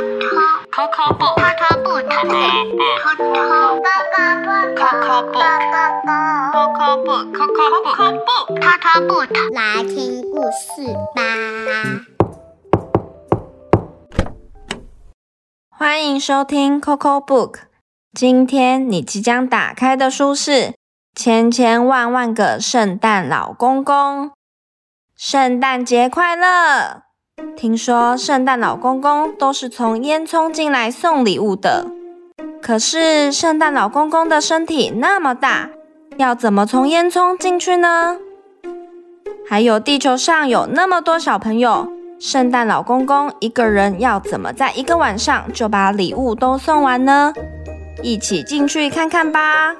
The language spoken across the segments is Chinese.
Coco book. Coco book. Coco book. 来听故事吧。欢迎收听 Coco Book。今天你即将打开的书是《千千万万个圣诞老公公》。圣诞节快乐！听说圣诞老公公都是从烟囱进来送礼物的，可是圣诞老公公的身体那么大，要怎么从烟囱进去呢？还有地球上有那么多小朋友，圣诞老公公一个人要怎么在一个晚上就把礼物都送完呢？一起进去看看吧。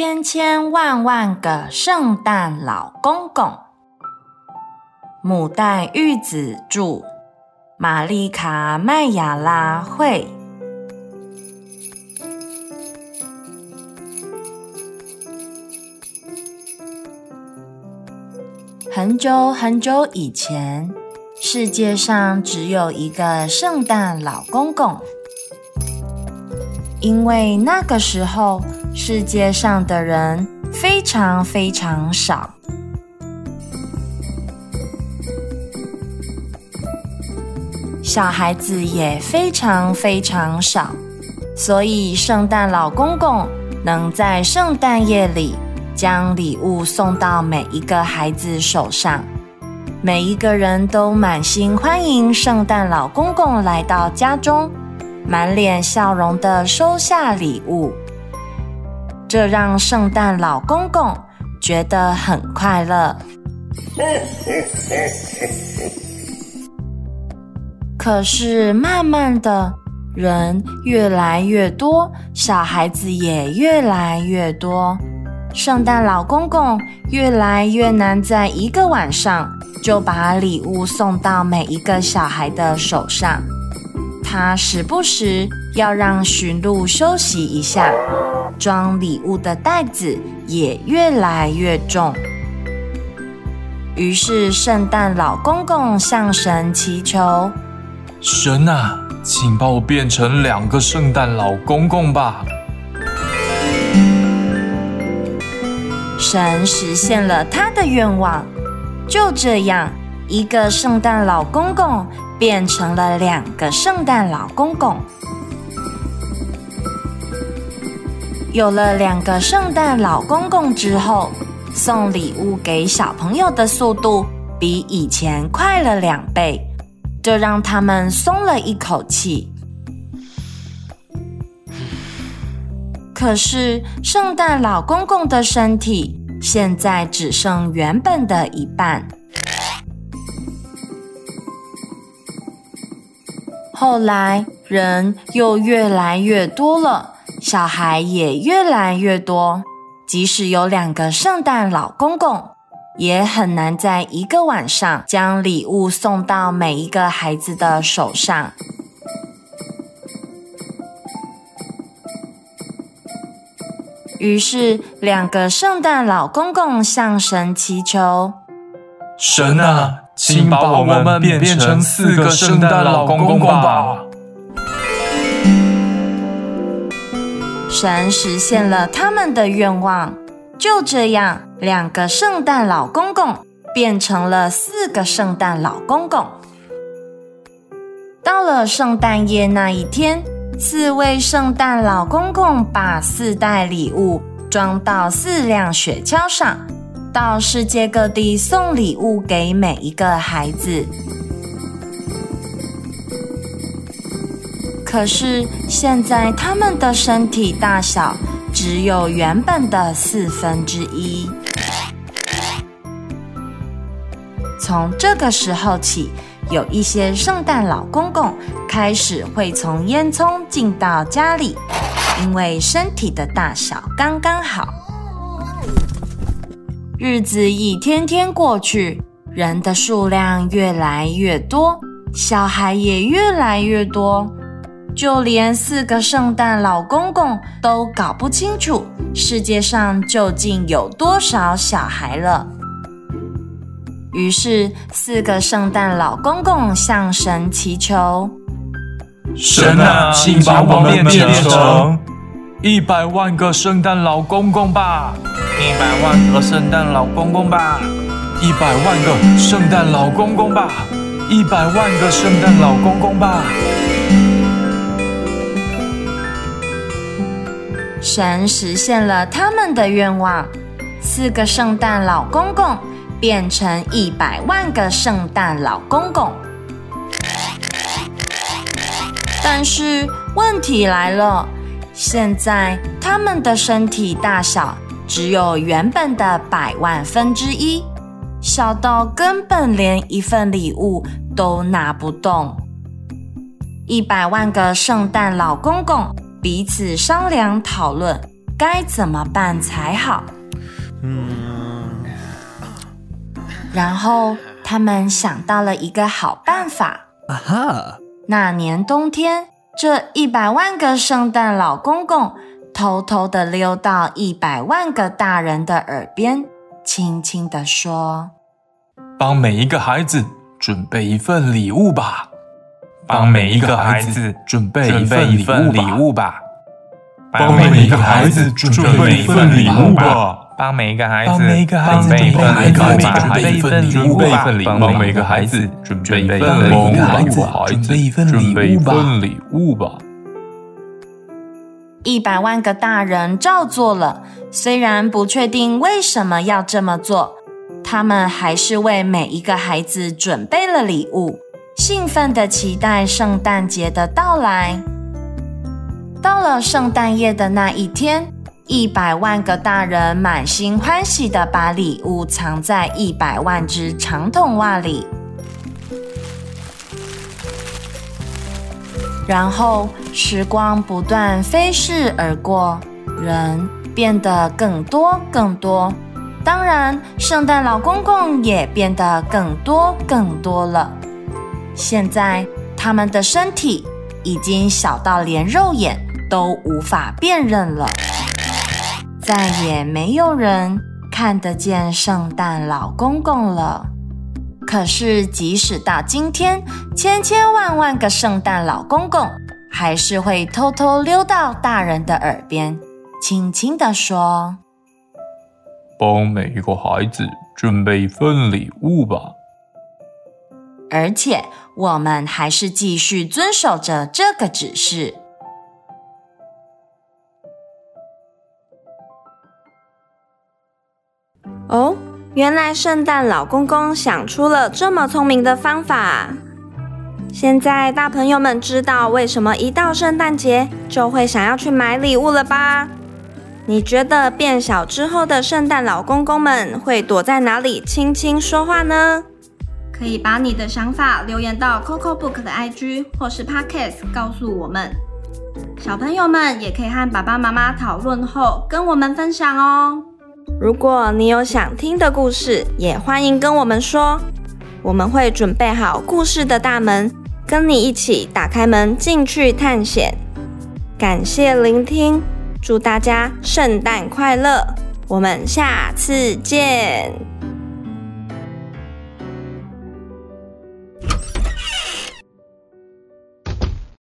千千万万个圣诞老公公，母带玉子住，玛丽卡麦雅拉会。很久很久以前，世界上只有一个圣诞老公公，因为那个时候。世界上的人非常非常少，小孩子也非常非常少，所以圣诞老公公能在圣诞夜里将礼物送到每一个孩子手上，每一个人都满心欢迎圣诞老公公来到家中，满脸笑容的收下礼物。这让圣诞老公公觉得很快乐。可是慢慢的，人越来越多，小孩子也越来越多，圣诞老公公越来越难在一个晚上就把礼物送到每一个小孩的手上。他时不时要让驯鹿休息一下。装礼物的袋子也越来越重，于是圣诞老公公向神祈求：“神啊，请把我变成两个圣诞老公公吧！”神实现了他的愿望，就这样，一个圣诞老公公变成了两个圣诞老公公。有了两个圣诞老公公之后，送礼物给小朋友的速度比以前快了两倍，这让他们松了一口气。可是，圣诞老公公的身体现在只剩原本的一半。后来，人又越来越多了。小孩也越来越多，即使有两个圣诞老公公，也很难在一个晚上将礼物送到每一个孩子的手上。于是，两个圣诞老公公向神祈求：“神啊，请把我们变成四个圣诞老公公吧！”神实现了他们的愿望，就这样，两个圣诞老公公变成了四个圣诞老公公。到了圣诞夜那一天，四位圣诞老公公把四袋礼物装到四辆雪橇上，到世界各地送礼物给每一个孩子。可是现在，他们的身体大小只有原本的四分之一。从这个时候起，有一些圣诞老公公开始会从烟囱进到家里，因为身体的大小刚刚好。日子一天天过去，人的数量越来越多，小孩也越来越多。就连四个圣诞老公公都搞不清楚世界上究竟有多少小孩了。于是，四个圣诞老公公向神祈求：“神啊，请把我们变成一百万个圣诞老公公吧！一百万个圣诞老公公吧！一百万个圣诞老公公吧！一百万个圣诞老公公吧！”神实现了他们的愿望，四个圣诞老公公变成一百万个圣诞老公公。但是问题来了，现在他们的身体大小只有原本的百万分之一，小到根本连一份礼物都拿不动。一百万个圣诞老公公。彼此商量讨论该怎么办才好。嗯，然后他们想到了一个好办法。啊哈！那年冬天，这一百万个圣诞老公公偷偷的溜到一百万个大人的耳边，轻轻的说：“帮每一个孩子准备一份礼物吧。”帮每一个孩子准备一份礼物吧！帮每一个孩子准备一份礼物吧！帮每一个孩子准备一份礼物吧！帮每一个孩子准备一份礼物吧！准备一份礼物吧！一一百万个大人照做了，虽然不确定为什么要这么做，他们还是为每一个孩子准备了礼物。兴奋的期待圣诞节的到来。到了圣诞夜的那一天，一百万个大人满心欢喜的把礼物藏在一百万只长筒袜里。然后，时光不断飞逝而过，人变得更多更多，当然，圣诞老公公也变得更多更多了。现在，他们的身体已经小到连肉眼都无法辨认了，再也没有人看得见圣诞老公公了。可是，即使到今天，千千万万个圣诞老公公还是会偷偷溜到大人的耳边，轻轻地说：“帮每一个孩子准备一份礼物吧。”而且，我们还是继续遵守着这个指示。哦，原来圣诞老公公想出了这么聪明的方法。现在大朋友们知道为什么一到圣诞节就会想要去买礼物了吧？你觉得变小之后的圣诞老公公们会躲在哪里轻轻说话呢？可以把你的想法留言到 Coco Book 的 IG 或是 Podcast 告诉我们。小朋友们也可以和爸爸妈妈讨论后跟我们分享哦。如果你有想听的故事，也欢迎跟我们说，我们会准备好故事的大门，跟你一起打开门进去探险。感谢聆听，祝大家圣诞快乐，我们下次见。